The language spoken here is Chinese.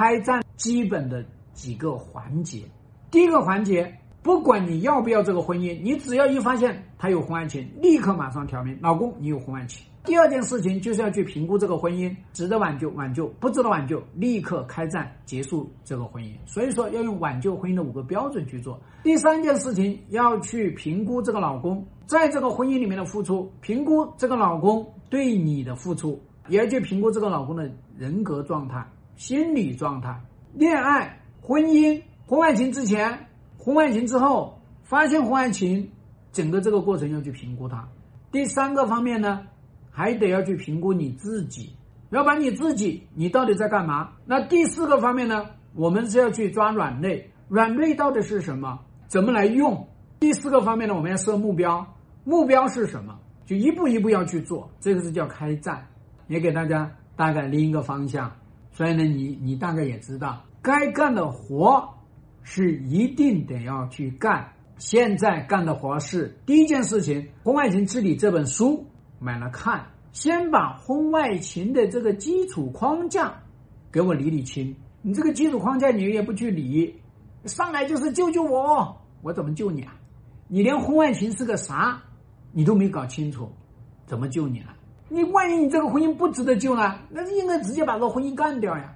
开战基本的几个环节。第一个环节，不管你要不要这个婚姻，你只要一发现他有婚外情，立刻马上挑明，老公你有婚外情。第二件事情就是要去评估这个婚姻，值得挽救挽救，不值得挽救，立刻开战结束这个婚姻。所以说要用挽救婚姻的五个标准去做。第三件事情要去评估这个老公在这个婚姻里面的付出，评估这个老公对你的付出，也要去评估这个老公的人格状态、心理状态、恋爱、婚姻、婚外情之前、婚外情之后，发现婚外情，整个这个过程要去评估它。第三个方面呢？还得要去评估你自己，要把你自己，你到底在干嘛？那第四个方面呢？我们是要去抓软肋，软肋到底是什么？怎么来用？第四个方面呢？我们要设目标，目标是什么？就一步一步要去做，这个是叫开战。也给大家大概拎一个方向，所以呢，你你大概也知道，该干的活是一定得要去干。现在干的活是第一件事情，《婚外情治理》这本书。买了看，先把婚外情的这个基础框架给我理理清。你这个基础框架你也不去理，上来就是救救我，我怎么救你啊？你连婚外情是个啥你都没搞清楚，怎么救你了？你万一你这个婚姻不值得救呢？那是应该直接把这个婚姻干掉呀。